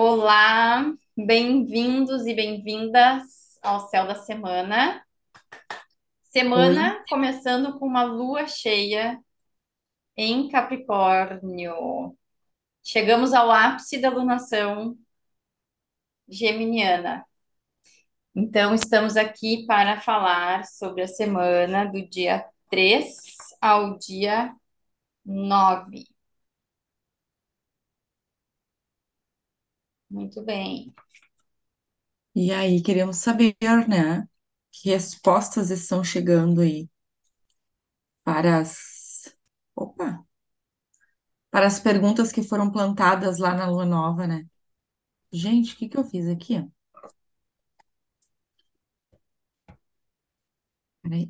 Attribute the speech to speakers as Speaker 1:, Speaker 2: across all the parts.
Speaker 1: Olá, bem-vindos e bem-vindas ao Céu da Semana.
Speaker 2: Oi,
Speaker 1: Semana começando com uma lua cheia em Capricórnio. Chegamos ao ápice da lunação geminiana. Então, estamos aqui para falar sobre a semana do dia 3 ao dia 9. Muito bem.
Speaker 2: e aí queremos saber, né? Que respostas estão chegando aí para as, opa, para as perguntas que foram plantadas lá na Lua Nova, né? Gente, o que que eu fiz aqui? Peraí.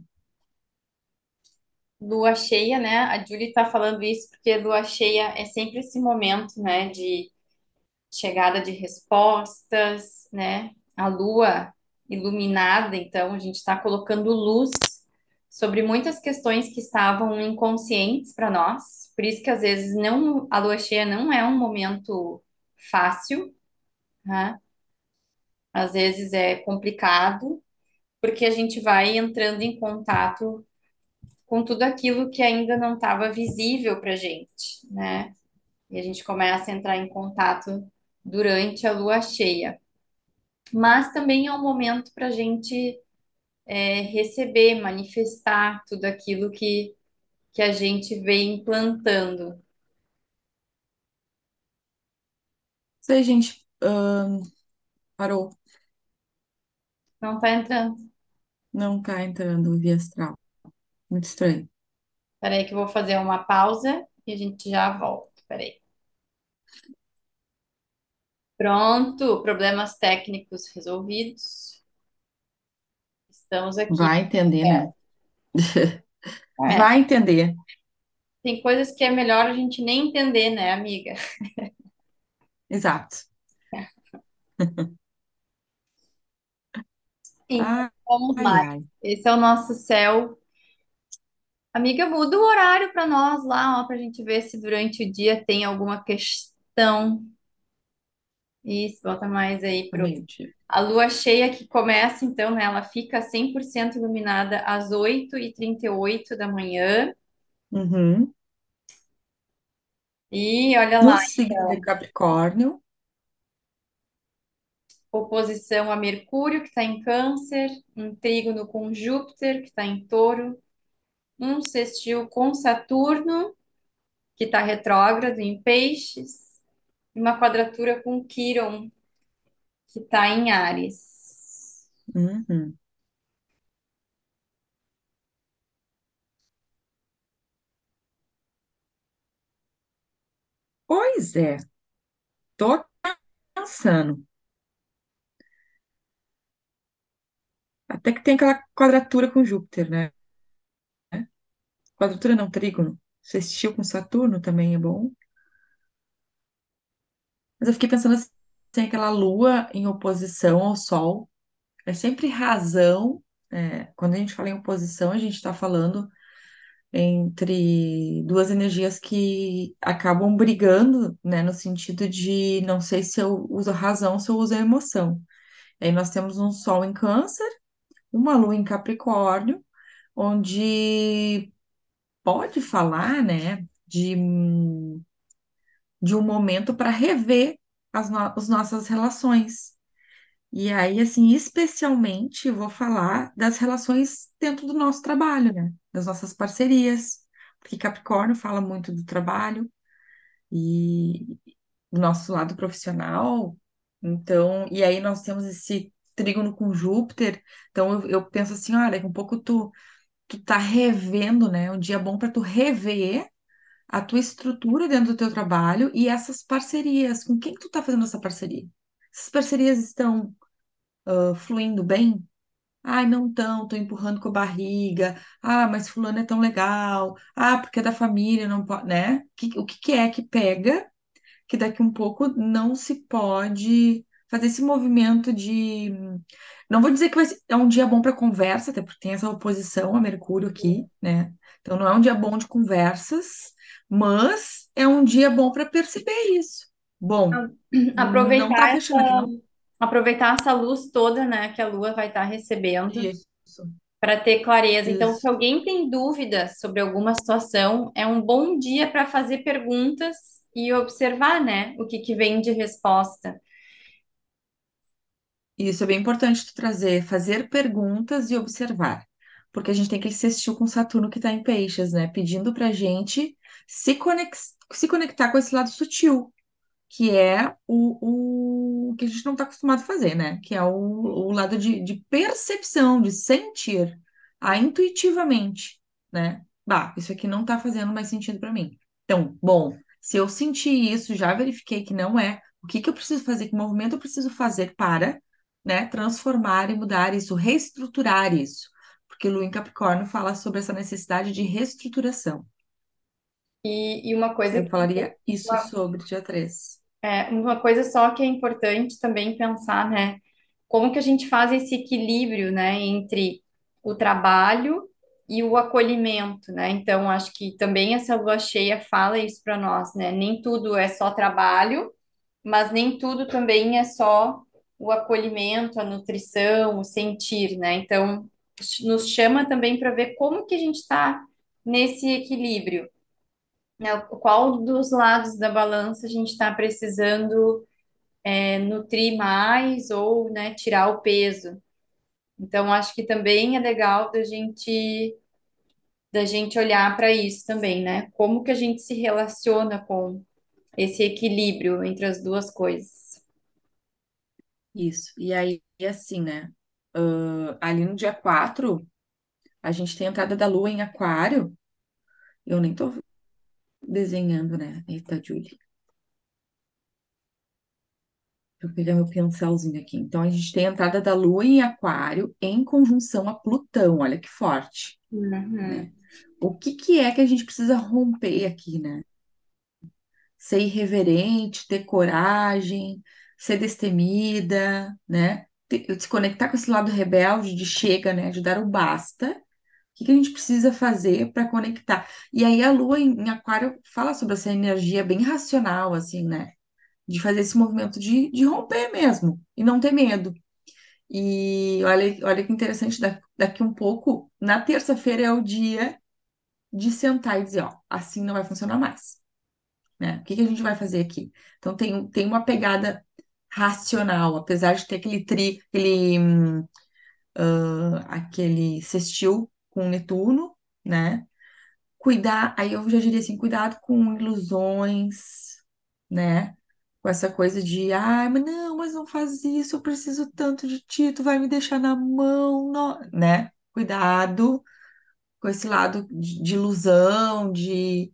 Speaker 1: Lua cheia, né? A Julie está falando isso porque lua cheia é sempre esse momento, né, de chegada de respostas, né? A lua iluminada, então a gente está colocando luz sobre muitas questões que estavam inconscientes para nós. Por isso que às vezes não, a lua cheia não é um momento fácil, né? Às vezes é complicado, porque a gente vai entrando em contato com tudo aquilo que ainda não estava visível para gente, né? E a gente começa a entrar em contato durante a lua cheia. Mas também é um momento para a gente é, receber, manifestar tudo aquilo que, que a gente vem implantando.
Speaker 2: Isso aí, gente, parou.
Speaker 1: Não está entrando.
Speaker 2: Não tá entrando via astral. Muito estranho.
Speaker 1: Peraí que eu vou fazer uma pausa e a gente já volta. Peraí. Pronto, problemas técnicos resolvidos. Estamos aqui.
Speaker 2: Vai entender, né?
Speaker 1: É,
Speaker 2: Vai entender.
Speaker 1: tem coisas que é melhor a gente nem entender, né, amiga?
Speaker 2: Exato.
Speaker 1: Então,
Speaker 2: Ai,
Speaker 1: vamos
Speaker 2: ai,
Speaker 1: lá.
Speaker 2: ai.
Speaker 1: Esse é o nosso céu. Amiga, muda o horário para nós lá, ó, para a gente ver se durante o dia tem alguma questão. Isso, bota mais aí pro. A lua cheia que começa, então, né? Ela fica 100% iluminada às oito e trinta e oito da manhã.
Speaker 2: Uhum.
Speaker 1: E olha
Speaker 2: No
Speaker 1: lá,
Speaker 2: signo de Capricórnio.
Speaker 1: oposição a Mercúrio, que está em Câncer, um trígono com Júpiter, que está em Touro, um sextil com Saturno, que está retrógrado em Peixes, uma quadratura com Quíron, que está em Áries.
Speaker 2: Uhum. Pois é, tô pensando. Até que tem aquela quadratura com Júpiter, né? Quadratura não, trígono. Sextil com Saturno também é bom. Mas eu fiquei pensando assim, aquela lua em oposição ao Sol. É sempre razão. é, quando a gente fala em oposição, a gente está falando entre duas energias que acabam brigando, né? No sentido de não sei se eu uso a razão, se eu uso a emoção. Aí nós temos um Sol em Câncer, uma Lua em Capricórnio, onde pode falar, né, de, de um momento para rever as, no- as nossas relações. E aí, assim, especialmente vou falar das relações dentro do nosso trabalho, né, das nossas parcerias, porque Capricórnio fala muito do trabalho e do nosso lado profissional. Então, e aí nós temos esse trígono com Júpiter. Então, eu, eu penso assim, olha, um pouco tu tu tá revendo, né? Um dia bom para tu rever a tua estrutura dentro do teu trabalho e essas parcerias. Com quem que tu tá fazendo essa parceria? Essas parcerias estão ah, fluindo bem? Ai, não estão, tô empurrando com a barriga. Ah, mas fulano é tão legal. Ah, porque é da família, não pode, né? O que que é que pega que daqui um pouco não se pode fazer esse movimento de. Não vou dizer que vai ser- é um dia bom para conversa, até porque tem essa oposição a Mercúrio aqui, né? Então não é um dia bom de conversas, mas é um dia bom para perceber isso. Bom, não tá
Speaker 1: Aproveitar
Speaker 2: fechando aqui,
Speaker 1: essa,
Speaker 2: não?
Speaker 1: aproveitar essa luz toda, né, que a Lua vai estar recebendo
Speaker 2: Isso,
Speaker 1: para ter clareza. Então, se
Speaker 2: isso.
Speaker 1: alguém tem dúvidas sobre alguma situação, é um bom dia para fazer perguntas e observar, né, o que que vem de resposta.
Speaker 2: Isso é bem importante tu trazer, fazer perguntas e observar. Porque a gente tem aquele sextil com Saturno que está em peixes, né? Pedindo pra gente se, conex- se conectar com esse lado sutil, que é o, o que a gente não está acostumado a fazer, né? Que é o, o lado de, de percepção, de sentir, a intuitivamente, né? Bah, isso aqui não está fazendo mais sentido para mim. Então, bom, se eu senti isso, já verifiquei que não é, o que que eu preciso fazer, que movimento eu preciso fazer para, né, transformar e mudar isso, reestruturar isso. Porque Lua em Capricórnio fala sobre essa necessidade de reestruturação.
Speaker 1: E, e uma coisa
Speaker 2: Eu
Speaker 1: que
Speaker 2: falaria isso sobre dia 3.
Speaker 1: É, uma coisa só que é importante também pensar, né? Como que a gente faz esse equilíbrio, né, entre o trabalho e o acolhimento, né? Então, acho que também essa lua cheia fala isso para nós, né? Nem tudo é só trabalho, mas nem tudo também é só o acolhimento, a nutrição, o sentir, né? Então, nos chama também para ver como que a gente está nesse equilíbrio? Qual dos lados da balança a gente está precisando é, nutrir mais ou, né, tirar o peso? Então, acho que também é legal da gente da gente olhar para isso também, né? Como que a gente se relaciona com esse equilíbrio entre as duas coisas?
Speaker 2: Isso. E aí, assim, né? ah, ali no dia 4 a gente tem a entrada da Lua em Aquário. Eu nem tô desenhando, né? Eita, Julie. Deixa eu pegar meu pincelzinho aqui. Então, a gente tem a entrada da Lua em Aquário em conjunção a Plutão. Olha que forte,
Speaker 1: Uhum.
Speaker 2: né? O que que é que a gente precisa romper aqui, né? Ser irreverente, ter coragem, ser destemida, né? Te- Se conectar com esse lado rebelde de chega, né? De dar o basta. Que que a gente precisa fazer para conectar? E aí a Lua em em Aquário fala sobre essa energia bem racional, assim, né? De fazer esse movimento de, de romper mesmo e não ter medo. E olha, olha que interessante, da- daqui um pouco, na terça-feira é o dia de sentar e dizer, ó, assim não vai funcionar mais, né? O que que a gente vai fazer aqui? Então tem, tem uma pegada racional, apesar de ter aquele tri, aquele, ah, aquele sextil com Netuno, né? Cuidar, aí eu já diria assim, cuidado com ilusões, né? Com essa coisa de, ai, mas não, mas não faz isso, eu preciso tanto de ti, tu vai me deixar na mão, não, né? Cuidado com esse lado de, de ilusão, de,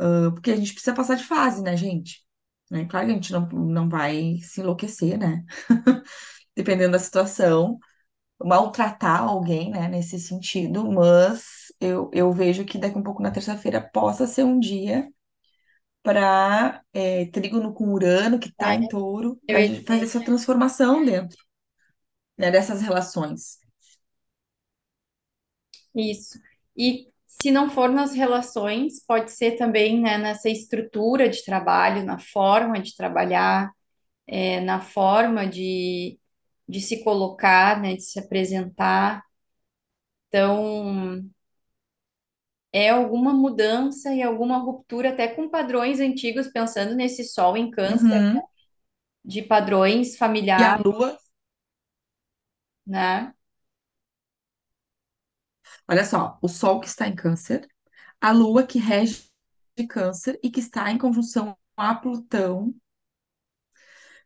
Speaker 2: ah, porque a gente precisa passar de fase, né, gente? Né? Claro que a gente não, não vai se enlouquecer, né? Dependendo da situação, maltratar alguém, né, nesse sentido, mas eu, eu vejo que daqui um pouco na terça-feira possa ser um dia para trígono com Urano, que está
Speaker 1: É,
Speaker 2: em touro, para a gente fazer essa transformação dentro, né, dessas relações.
Speaker 1: isso. E se não for nas relações, pode ser também, né, nessa estrutura de trabalho, na forma de trabalhar é, na forma de, de se colocar, né, de se apresentar. Então, é alguma mudança e alguma ruptura até com padrões antigos, pensando nesse sol em câncer,
Speaker 2: Uhum.
Speaker 1: de padrões
Speaker 2: E a
Speaker 1: familiares,
Speaker 2: Lua,
Speaker 1: né?
Speaker 2: olha só, o Sol que está em Câncer, a Lua que rege Câncer e que está em conjunção a Plutão.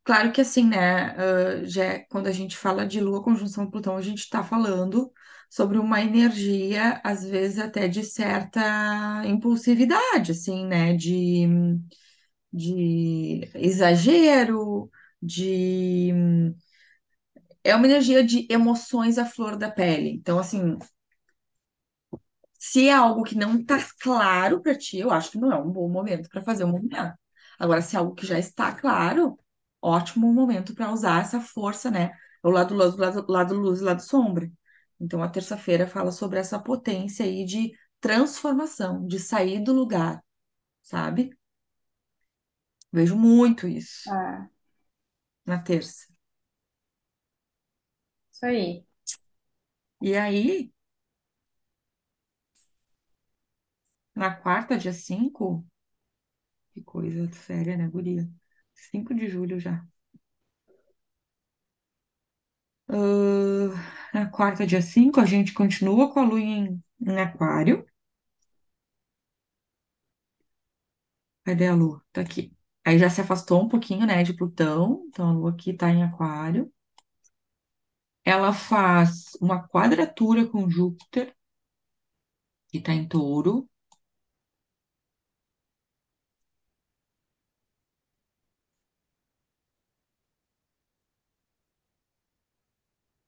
Speaker 2: Claro que assim, né, ah, já é- quando a gente fala de Lua conjunção Plutão, a gente está falando sobre uma energia, às vezes até de certa impulsividade, assim, né, de, de exagero, de é uma energia de emoções à flor da pele. Então, assim, Se é algo que não está claro para ti, eu acho que não é um bom momento para fazer o movimento. Agora, se é algo que já está claro, ótimo momento para usar essa força, né? O lado luz, lado, lado luz e lado sombra. Então, a terça-feira fala sobre essa potência aí de transformação, de sair do lugar, sabe? Vejo muito isso
Speaker 1: Ah,
Speaker 2: na terça.
Speaker 1: isso aí.
Speaker 2: E aí, na quarta, dia 5, que coisa séria, né, guria? 5 de julho já. Ah, na quarta, dia 5, a gente continua com a lua em, em aquário. Cadê a lua? Tá aqui. Aí já se afastou um pouquinho, né, de Plutão. Então a lua aqui tá em aquário. Ela faz uma quadratura com Júpiter, que tá em touro.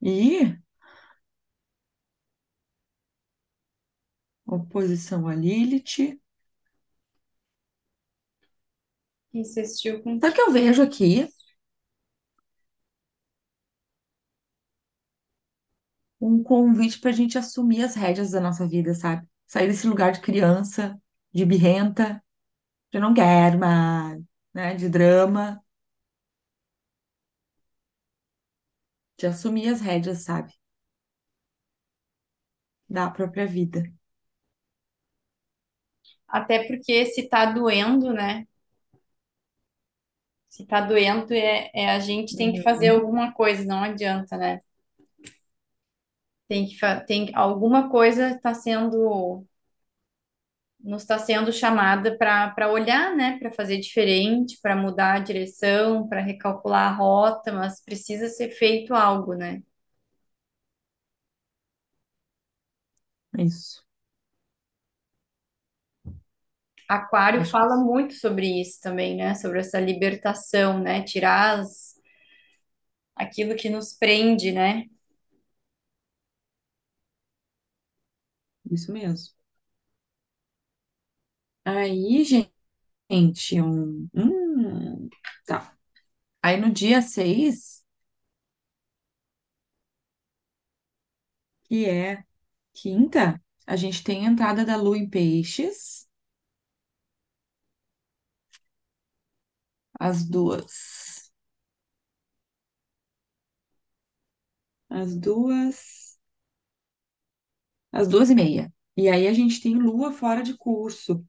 Speaker 2: E oposição a Lilith.
Speaker 1: Insistiu com
Speaker 2: Sabe o
Speaker 1: que?
Speaker 2: eu vejo aqui? Um convite pra gente assumir as rédeas da nossa vida, sabe? Sair desse lugar de criança, de birrenta, de não quero mais, né? De drama, de assumir as rédeas, sabe? Da própria vida.
Speaker 1: Até porque se tá doendo, né? Se tá doendo, é, é a gente tem que fazer
Speaker 2: Uhum.
Speaker 1: alguma coisa, não adianta, né? Tem que tem alguma coisa está sendo nos está sendo chamada para olhar, né? Para fazer diferente, para mudar a direção, para recalcular a rota, mas precisa ser feito algo, né?
Speaker 2: Isso.
Speaker 1: Aquário
Speaker 2: Acho que
Speaker 1: fala muito sobre isso também, né? Sobre essa libertação, né? Tirar as, aquilo que nos prende, né?
Speaker 2: isso mesmo. Aí, gente, um, hum, tá. Aí no dia 6, que é quinta, a gente tem a entrada da lua em peixes, às duas. Às duas. Às duas e meia. E aí a gente tem lua fora de curso,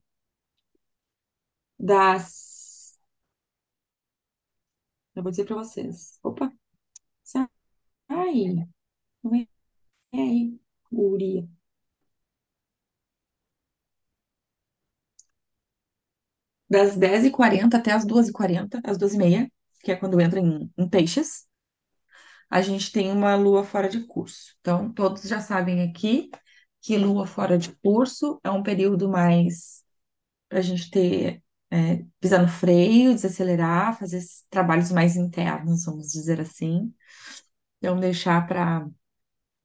Speaker 2: das. Eu vou dizer para vocês. Opa, sai. É aí, guria. Das dez e quarenta até as duas e quarenta, às duas e meia, que é quando entra em, em peixes. a gente tem uma lua fora de curso. Então, todos já sabem aqui que lua fora de curso é um período mais para a gente ter, é, pisar no freio, desacelerar, fazer trabalhos mais internos, vamos dizer assim. Então, deixar para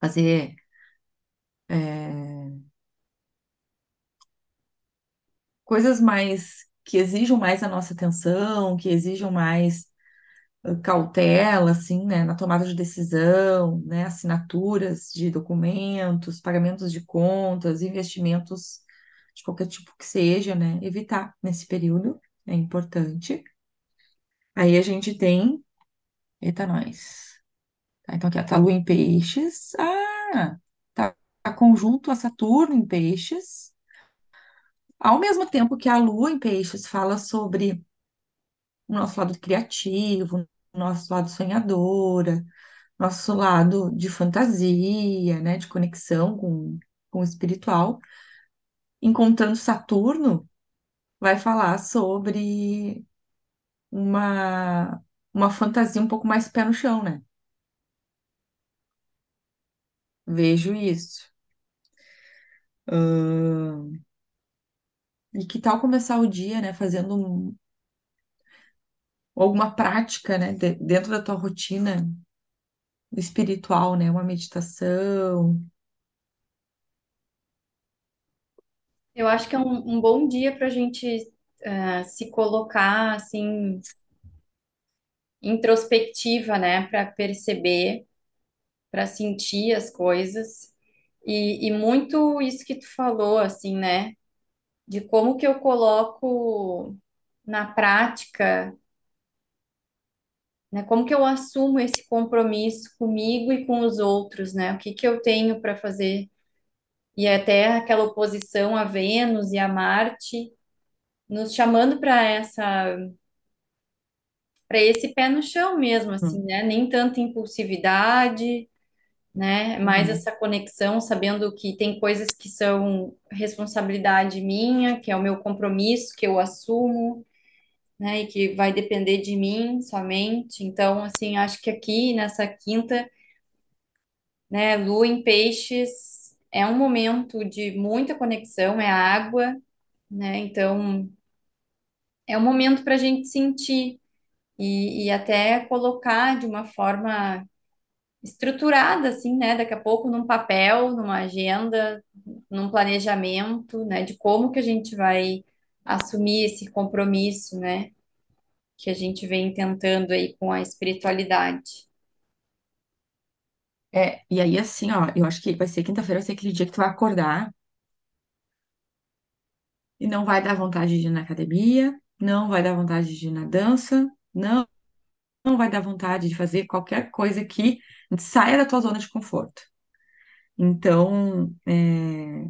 Speaker 2: fazer é, coisas mais que exijam mais a nossa atenção, que exijam mais cautela, assim, né, na tomada de decisão, né, assinaturas de documentos, pagamentos de contas, investimentos de qualquer tipo que seja, né, evitar nesse período é importante. Aí a gente tem, eita, nós. Tá, então aqui, ó, tá a Lua em Peixes. Ah, tá, tá conjunto a Saturno em Peixes. Ao mesmo tempo que a Lua em Peixes fala sobre o nosso lado criativo, nosso lado sonhadora, nosso lado de fantasia, né, de conexão com, com o espiritual. Encontrando Saturno, vai falar sobre uma, uma fantasia um pouco mais pé no chão, né? Vejo isso. E que tal começar o dia, né, fazendo um- alguma prática, né, de- dentro da tua rotina espiritual, né, uma meditação.
Speaker 1: Eu acho que é um, um bom dia para a gente eh, se colocar assim introspectiva, né? Para perceber, para sentir as coisas e, e muito isso que tu falou, assim, né? De como que eu coloco. na prática, né? Como que eu assumo esse compromisso comigo e com os outros, né? O que que eu tenho para fazer? E até aquela oposição a Vênus e a Marte, nos chamando para essa, para esse pé no chão mesmo, assim,
Speaker 2: Hum,
Speaker 1: né? Nem tanta impulsividade, né? Mais
Speaker 2: uhum.
Speaker 1: essa conexão, sabendo que tem coisas que são responsabilidade minha, que é o meu compromisso, que eu assumo, né? E que vai depender de mim somente. Então, assim, acho que aqui nessa quinta, né, Lua em Peixes é um momento de muita conexão, é água, né? Então, é um momento para a gente sentir e, e até colocar de uma forma estruturada, assim, né? Daqui a pouco num papel, numa agenda, num planejamento, né? De como que a gente vai assumir esse compromisso, né? Que a gente vem tentando aí com a espiritualidade.
Speaker 2: É, e aí, assim, ó, eu acho que vai ser quinta-feira, vai ser aquele dia que tu vai acordar e não vai dar vontade de ir na academia, não vai dar vontade de ir na dança, não, não vai dar vontade de fazer qualquer coisa que saia da tua zona de conforto. Então, é,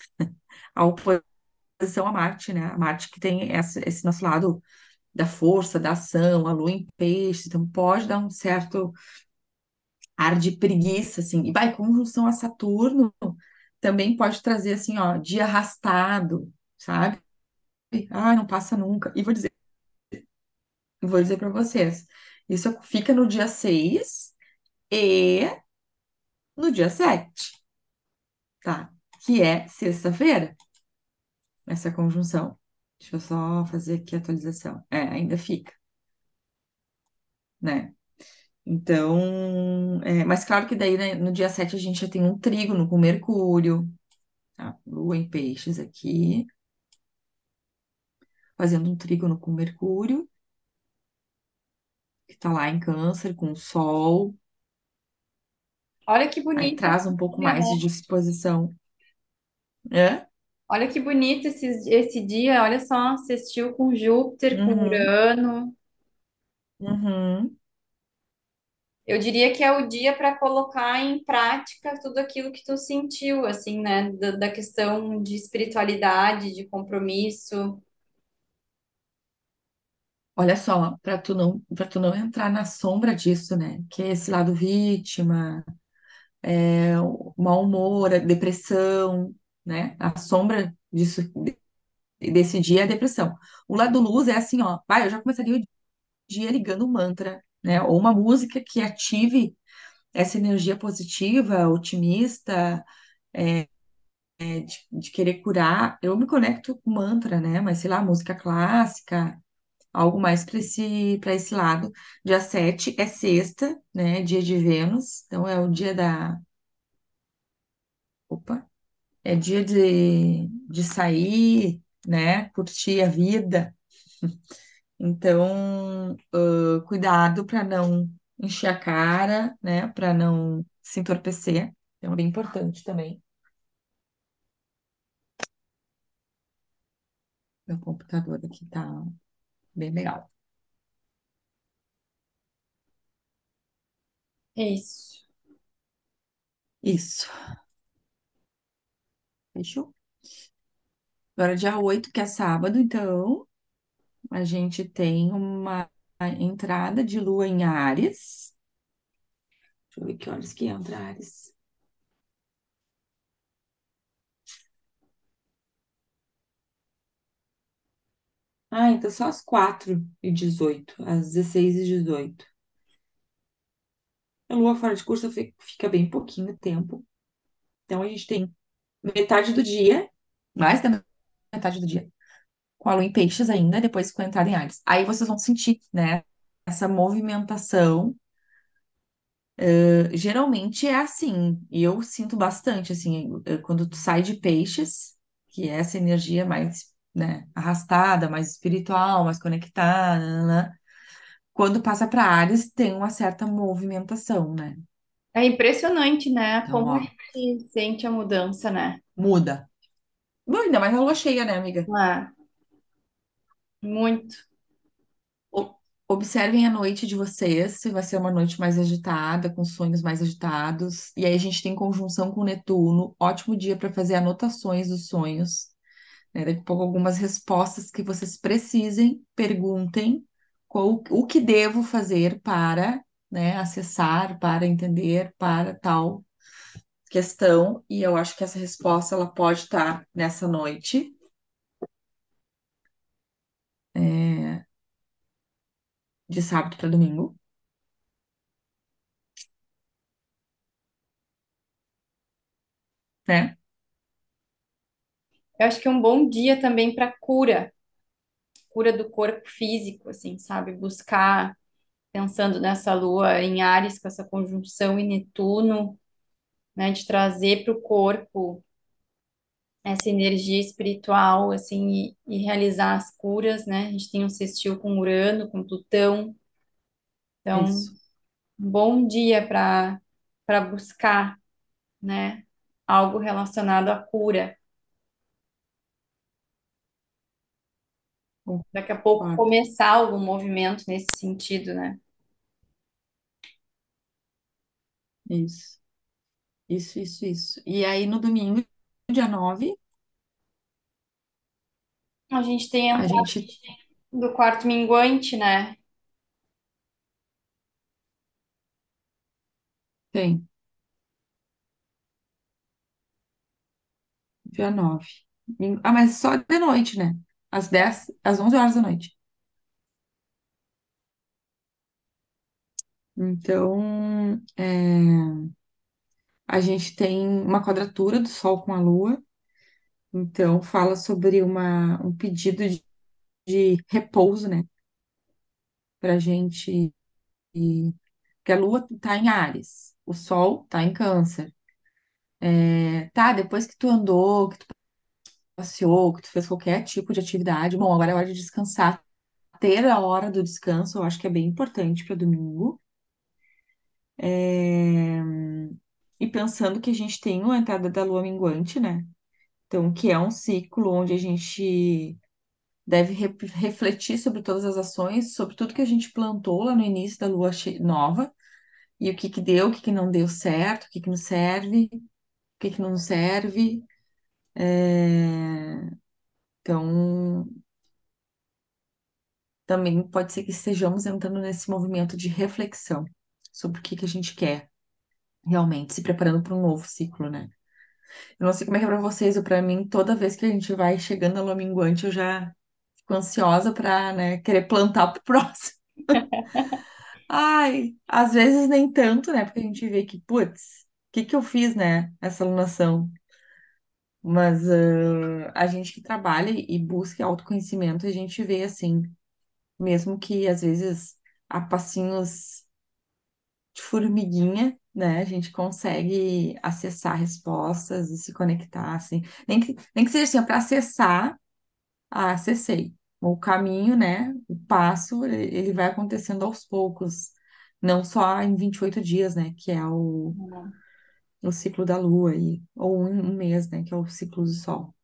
Speaker 2: a oposição a Marte, né? A Marte que tem essa- esse nosso lado da força, da ação, a Lua em peixe, então pode dar um certo ar de preguiça, assim. E vai, conjunção a Saturno também pode trazer, assim, ó, dia arrastado, sabe? Ah, não passa nunca. E vou dizer, vou dizer para vocês, isso fica no dia 6 e no dia 7, tá? Que é sexta-feira, essa conjunção. Deixa eu só fazer aqui a atualização. É, ainda fica, né? Então, é, mas claro que daí, né, no dia 7 a gente já tem um trígono com Mercúrio, tá? Lua em peixes aqui, fazendo um trígono com Mercúrio, que tá lá em Câncer, com o Sol,
Speaker 1: Olha que
Speaker 2: aí
Speaker 1: bonito
Speaker 2: traz
Speaker 1: esse
Speaker 2: um pouco mais de disposição. É?
Speaker 1: Olha que bonito esse, esse dia. Olha só, assistiu com Júpiter, com
Speaker 2: Uhum,
Speaker 1: Urano.
Speaker 2: uhum.
Speaker 1: Eu diria que é o dia para colocar em prática tudo aquilo que tu sentiu, assim, né? Da, da questão de espiritualidade, de compromisso.
Speaker 2: Olha só, para tu não, para tu não entrar na sombra disso, né? Que é esse lado vítima, é, o mau humor, a depressão, né? A sombra disso, desse dia é a depressão. O lado luz é assim, ó, vai, eu já começaria o dia ligando um mantra, né? Ou uma música que ative essa energia positiva, otimista, é, de, de querer curar. Eu me conecto com mantra, né? Mas sei lá, música clássica, algo mais para esse, esse lado. Dia 7 é sexta, né? Dia de Vênus, então é o dia da. Opa! É dia de, de sair, né? Curtir a vida. Então, ãh, cuidado para não encher a cara, né? Para não se entorpecer. Então, é bem importante também. Meu computador aqui tá bem legal.
Speaker 1: É isso.
Speaker 2: Isso. Fechou? Agora, dia 8 que é sábado, então, a gente tem uma entrada de lua em Áries. Deixa eu ver que horas que entra Áries. Ah, então só às 4 e 18, às 16 e 18. A lua fora de curso fi- fica bem pouquinho tempo. Então, a gente tem metade do dia, mais da metade do dia, com a lua em peixes ainda, depois com a entrada em Áries. Aí vocês vão sentir, né, essa movimentação Geralmente é assim, e eu sinto bastante, assim, eh, quando tu sai de peixes, que é essa energia mais, né, arrastada, mais espiritual, mais conectada, né, quando passa para Áries tem uma certa movimentação, né?
Speaker 1: É impressionante, né?
Speaker 2: Então,
Speaker 1: Como a
Speaker 2: ó,
Speaker 1: gente sente a mudança, né?
Speaker 2: muda. Bom, ainda mais a lua cheia, né, amiga?
Speaker 1: Ah, Muito.
Speaker 2: Observem a noite de vocês, se vai ser uma noite mais agitada, com sonhos mais agitados. E aí a gente tem conjunção com Netuno, ótimo dia para fazer anotações dos sonhos. né? Daqui a pouco algumas respostas que vocês precisem, perguntem qual, o que devo fazer para, né, acessar, para entender, para tal questão. E eu acho que essa resposta ela pode estar nessa noite. É, de sábado para domingo, né?
Speaker 1: Eu acho que é um bom dia também para cura, cura do corpo físico, assim, sabe? Buscar, pensando nessa lua em Áries, com essa conjunção em Netuno, né? De trazer para o corpo essa energia espiritual, assim, e, e realizar as curas, né? A gente tem um sextil com Urano, com Plutão, então,
Speaker 2: Isso.
Speaker 1: um bom dia para para buscar, né? Algo relacionado à cura. Daqui a pouco começar algum movimento nesse sentido, né?
Speaker 2: Isso, isso, isso, isso. E aí no domingo, dia 9
Speaker 1: A gente tem a
Speaker 2: a
Speaker 1: entrada
Speaker 2: gente
Speaker 1: do quarto minguante, né?
Speaker 2: tem dia nove Ah, mas só de noite, né? Às dez às 11 horas da noite. Então, é, a gente tem uma quadratura do Sol com a Lua. Então, fala sobre uma, um pedido de, de repouso, né? Pra gente. Que a Lua tá em Áries, o Sol tá em Câncer. É, tá, depois que tu andou, que tu passeou, que tu fez qualquer tipo de atividade, bom, agora é hora de descansar. Ter a hora do descanso, eu acho que é bem importante para domingo. É, E pensando que a gente tem a entrada da lua minguante, né? Então, que é um ciclo onde a gente deve re- refletir sobre todas as ações, sobre tudo que a gente plantou lá no início da lua nova, e o que que deu, o que que não deu certo, o que que nos serve, o que que não serve. É, Então, também pode ser que estejamos entrando nesse movimento de reflexão sobre o que que a gente quer realmente, se preparando para um novo ciclo, né? Eu não sei como é que é para vocês, ou para mim, toda vez que a gente vai chegando lua minguante, eu já fico ansiosa para, né, querer plantar pro próximo. Ai, às vezes nem tanto, né? Porque a gente vê que, putz, o que que eu fiz, né? Essa alunação. Mas ah, a gente que trabalha e busca autoconhecimento, a gente vê assim, mesmo que às vezes a passinhos de formiguinha, né? A gente consegue acessar respostas e se conectar, assim. Nem que, nem que seja assim, para acessar, acessei. O caminho, né? O passo, ele vai acontecendo aos poucos, não só em 28 dias, né? Que é o, o ciclo da Lua, e, ou um, um mês, né? Que é o ciclo do Sol.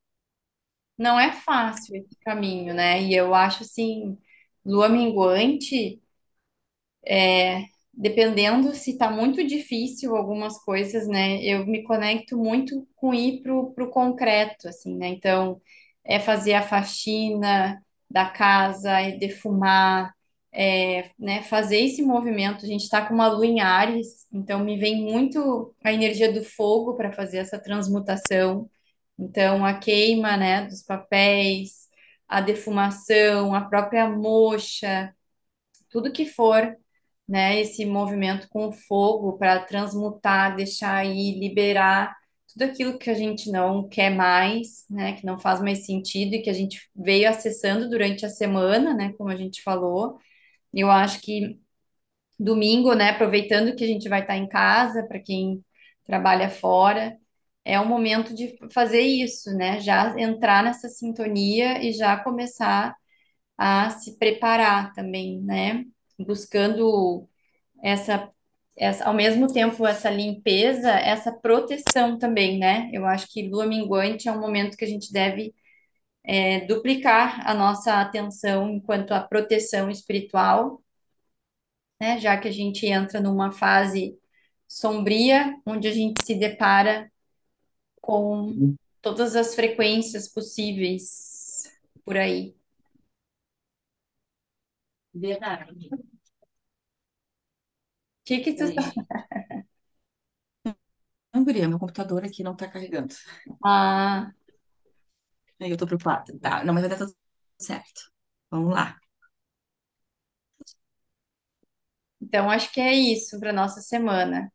Speaker 1: Não é fácil esse caminho, né? E eu acho assim, lua minguante. Dependendo se tá muito difícil algumas coisas, né? Eu me conecto muito com ir pro, pro concreto, assim, né? Então, é fazer a faxina da casa, é defumar, é, né? Fazer esse movimento. A gente tá com uma lua em Áries, então me vem muito a energia do fogo para fazer essa transmutação. Então, a queima, né, dos papéis, a defumação, a própria moxa, tudo que for né, esse movimento com fogo para transmutar, deixar aí, liberar tudo aquilo que a gente não quer mais, né, que não faz mais sentido e que a gente veio acessando durante a semana, né, como a gente falou. Eu acho que domingo, né, aproveitando que a gente vai estar em casa, para quem trabalha fora, é o momento de fazer isso, né, já entrar nessa sintonia e já começar a se preparar também, né, buscando essa, essa, ao mesmo tempo, essa limpeza, essa proteção também, né? Eu acho que lua minguante é um momento que a gente deve é, duplicar a nossa atenção enquanto a proteção espiritual, né? Já que a gente entra numa fase sombria, onde a gente se depara com todas as frequências possíveis por aí.
Speaker 2: Verdade.
Speaker 1: O que que tu tá...
Speaker 2: Não, guria, meu computador aqui não tá carregando.
Speaker 1: Ah,
Speaker 2: Aí eu tô preocupada. Tá, não, mas vai dar tudo certo. Vamos lá.
Speaker 1: então acho que é isso para nossa semana.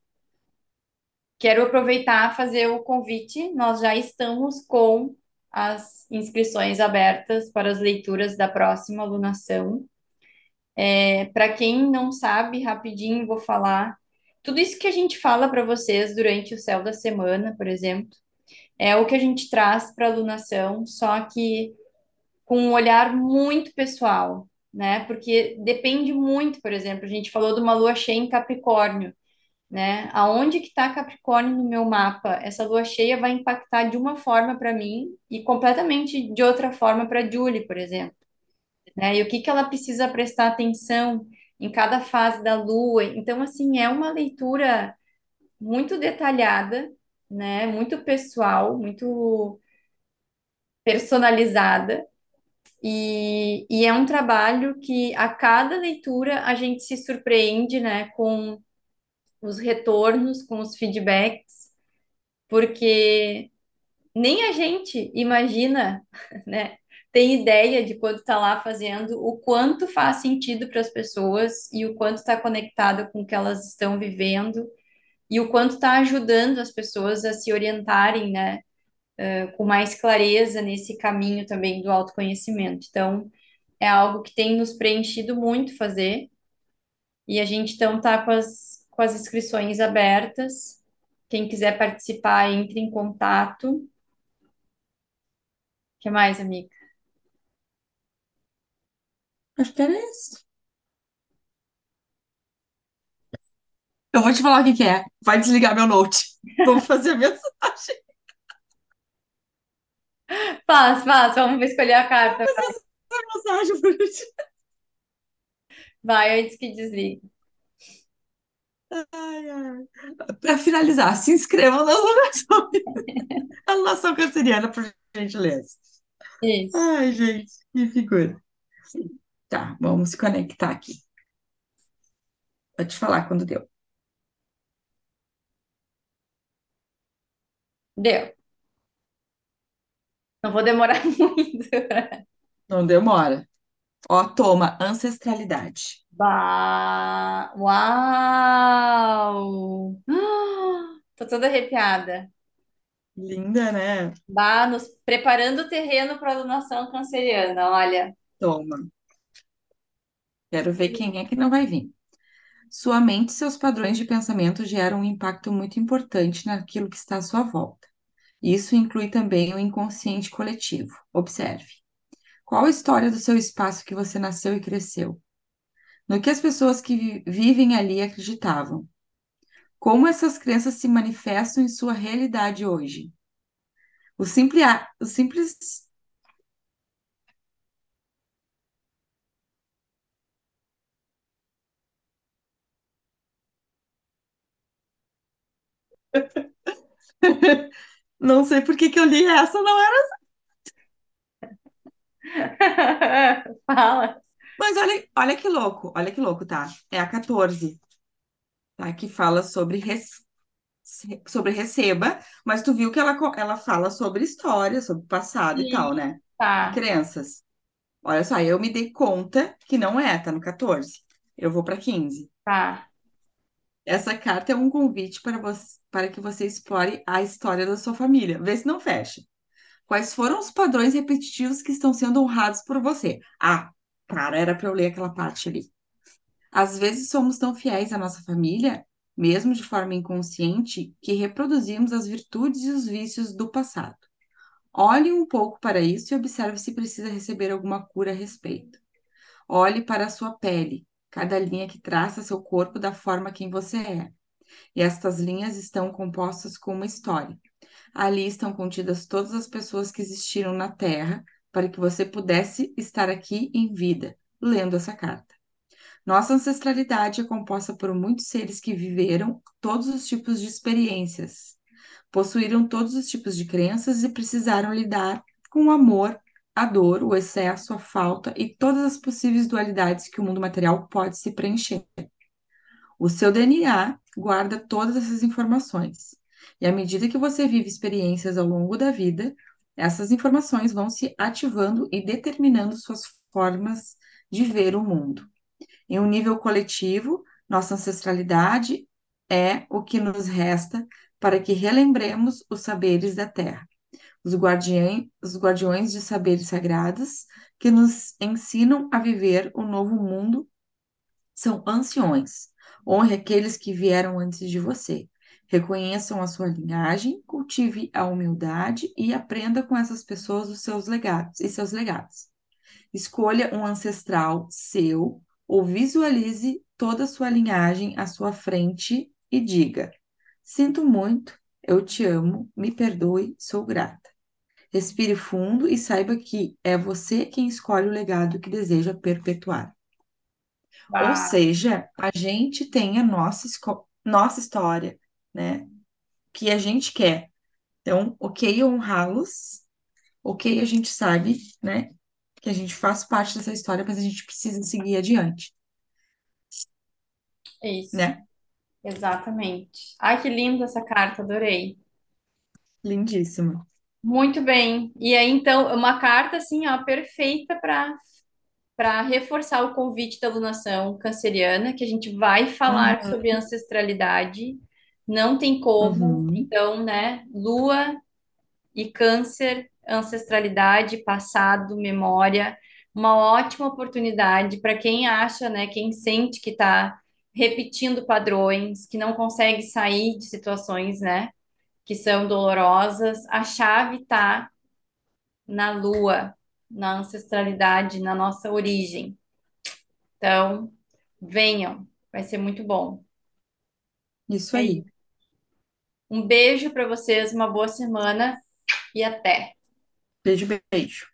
Speaker 1: Quero aproveitar e fazer o convite. Nós já estamos com as inscrições abertas para as leituras da próxima alunação. É, para quem não sabe, rapidinho vou falar. Tudo isso que a gente fala para vocês durante o céu da semana, por exemplo, é o que a gente traz para a alunação, só que com um olhar muito pessoal, né? Porque depende muito, por exemplo, a gente falou de uma lua cheia em Capricórnio né? Aonde que está Capricórnio no meu mapa? Essa lua cheia vai impactar de uma forma para mim e completamente de outra forma para Julie, por exemplo, né? E o que que ela precisa prestar atenção em cada fase da lua? Então, assim, é uma leitura muito detalhada, né? Muito pessoal, muito personalizada. E, e é um trabalho que a cada leitura a gente se surpreende, né, com os retornos, com os feedbacks, porque nem a gente imagina, né? Tem ideia de quando está lá fazendo, o quanto faz sentido para as pessoas e o quanto está conectado com o que elas estão vivendo e o quanto está ajudando as pessoas a se orientarem, né? eh, com mais clareza nesse caminho também do autoconhecimento. Então, é algo que tem nos preenchido muito fazer e a gente então tá com as, com as inscrições abertas. Quem quiser participar, entre em contato. O que mais, amiga?
Speaker 2: Acho que era isso. Eu vou te falar o que que é. Vai desligar meu note. Vou fazer a mensagem.
Speaker 1: Faz, faz, vamos escolher a carta.
Speaker 2: fazer essa mensagem por último.
Speaker 1: Vai, antes que desligue.
Speaker 2: Ai, ai. Para finalizar, se inscrevam na alunação, alunação canceriana, por gentileza.
Speaker 1: Isso.
Speaker 2: Ai, gente, que figura. Tá, vamos se conectar aqui. Vou te falar quando deu.
Speaker 1: Deu. Não vou demorar muito.
Speaker 2: Não demora. Ó, toma, ancestralidade.
Speaker 1: Bah, uau! Ah, Tô toda arrepiada.
Speaker 2: Linda, né?
Speaker 1: Bah, nos preparando o terreno para a alunação canceriana, olha.
Speaker 2: Toma. Quero ver quem é que não vai vir. Sua mente e seus padrões de pensamento geram um impacto muito importante naquilo que está à sua volta. Isso inclui também o inconsciente coletivo. Observe. Qual a história do seu espaço que você nasceu e cresceu? No que as pessoas que vi- vivem ali acreditavam? Como essas crenças se manifestam em sua realidade hoje? O simples, o simples Não sei por que que eu li essa, não era.
Speaker 1: Fala.
Speaker 2: Mas olha, olha que louco, olha que louco, tá? É a 14, tá? Que fala sobre, sobre receba, mas tu viu que ela, ela fala sobre história, sobre passado e tal,
Speaker 1: Sim,
Speaker 2: né?
Speaker 1: Tá,
Speaker 2: crenças. Olha só, eu me dei conta que não é, tá no 14. Eu vou para 15.
Speaker 1: tá.
Speaker 2: Essa carta é um convite para você, para que você explore a história da sua família. Vê se não fecha. Quais foram os padrões repetitivos que estão sendo honrados por você? Ah, cara, era para eu ler aquela parte ali. Às vezes somos tão fiéis à nossa família, mesmo de forma inconsciente, que reproduzimos as virtudes e os vícios do passado. Olhe um pouco para isso e observe se precisa receber alguma cura a respeito. Olhe para a sua pele, cada linha que traça seu corpo da forma quem você é. E estas linhas estão compostas com uma história. Ali estão contidas todas as pessoas que existiram na Terra, para que você pudesse estar aqui em vida, lendo essa carta. Nossa ancestralidade é composta por muitos seres que viveram todos os tipos de experiências, possuíram todos os tipos de crenças e precisaram lidar com o amor, a dor, o excesso, a falta e todas as possíveis dualidades que o mundo material pode se preencher. O seu DNA guarda todas essas informações. E à medida que você vive experiências ao longo da vida, essas informações vão se ativando e determinando suas formas de ver o mundo. Em um nível coletivo, nossa ancestralidade é o que nos resta para que relembremos os saberes da Terra, os guardiães, os guardiões de saberes sagrados que nos ensinam a viver o novo mundo são anciões. Honre aqueles que vieram antes de você. Reconheçam a sua linhagem, cultive a humildade e aprenda com essas pessoas os seus legados e seus legados. Escolha um ancestral seu ou visualize toda a sua linhagem à sua frente e diga: Sinto muito, eu te amo, me perdoe, sou grata. Respire fundo e saiba que é você quem escolhe o legado que deseja perpetuar. Ou
Speaker 1: Bah,
Speaker 2: seja, a gente tem a nossa, nossa história, né? Que a gente quer. Então, ok honrá-los, ok a gente sabe, né? Que a gente faz parte dessa história, mas a gente precisa seguir adiante,
Speaker 1: é isso.
Speaker 2: né?
Speaker 1: Exatamente. Ai, que linda essa carta, adorei.
Speaker 2: Lindíssimo.
Speaker 1: Muito bem. E aí, então, uma carta assim, ó, perfeita para para reforçar o convite da alunação canceriana, que a gente vai falar
Speaker 2: Uhum,
Speaker 1: sobre ancestralidade. Não tem como.
Speaker 2: uhum.
Speaker 1: Então, né, Lua e Câncer, ancestralidade, passado, memória, uma ótima oportunidade para quem acha, né, quem sente que está repetindo padrões, que não consegue sair de situações, né, que são dolorosas. A chave está na lua, na ancestralidade, na nossa origem. Então, venham, vai ser muito bom.
Speaker 2: Isso
Speaker 1: É
Speaker 2: aí.
Speaker 1: Um beijo para vocês, uma boa semana e até.
Speaker 2: Beijo, beijo.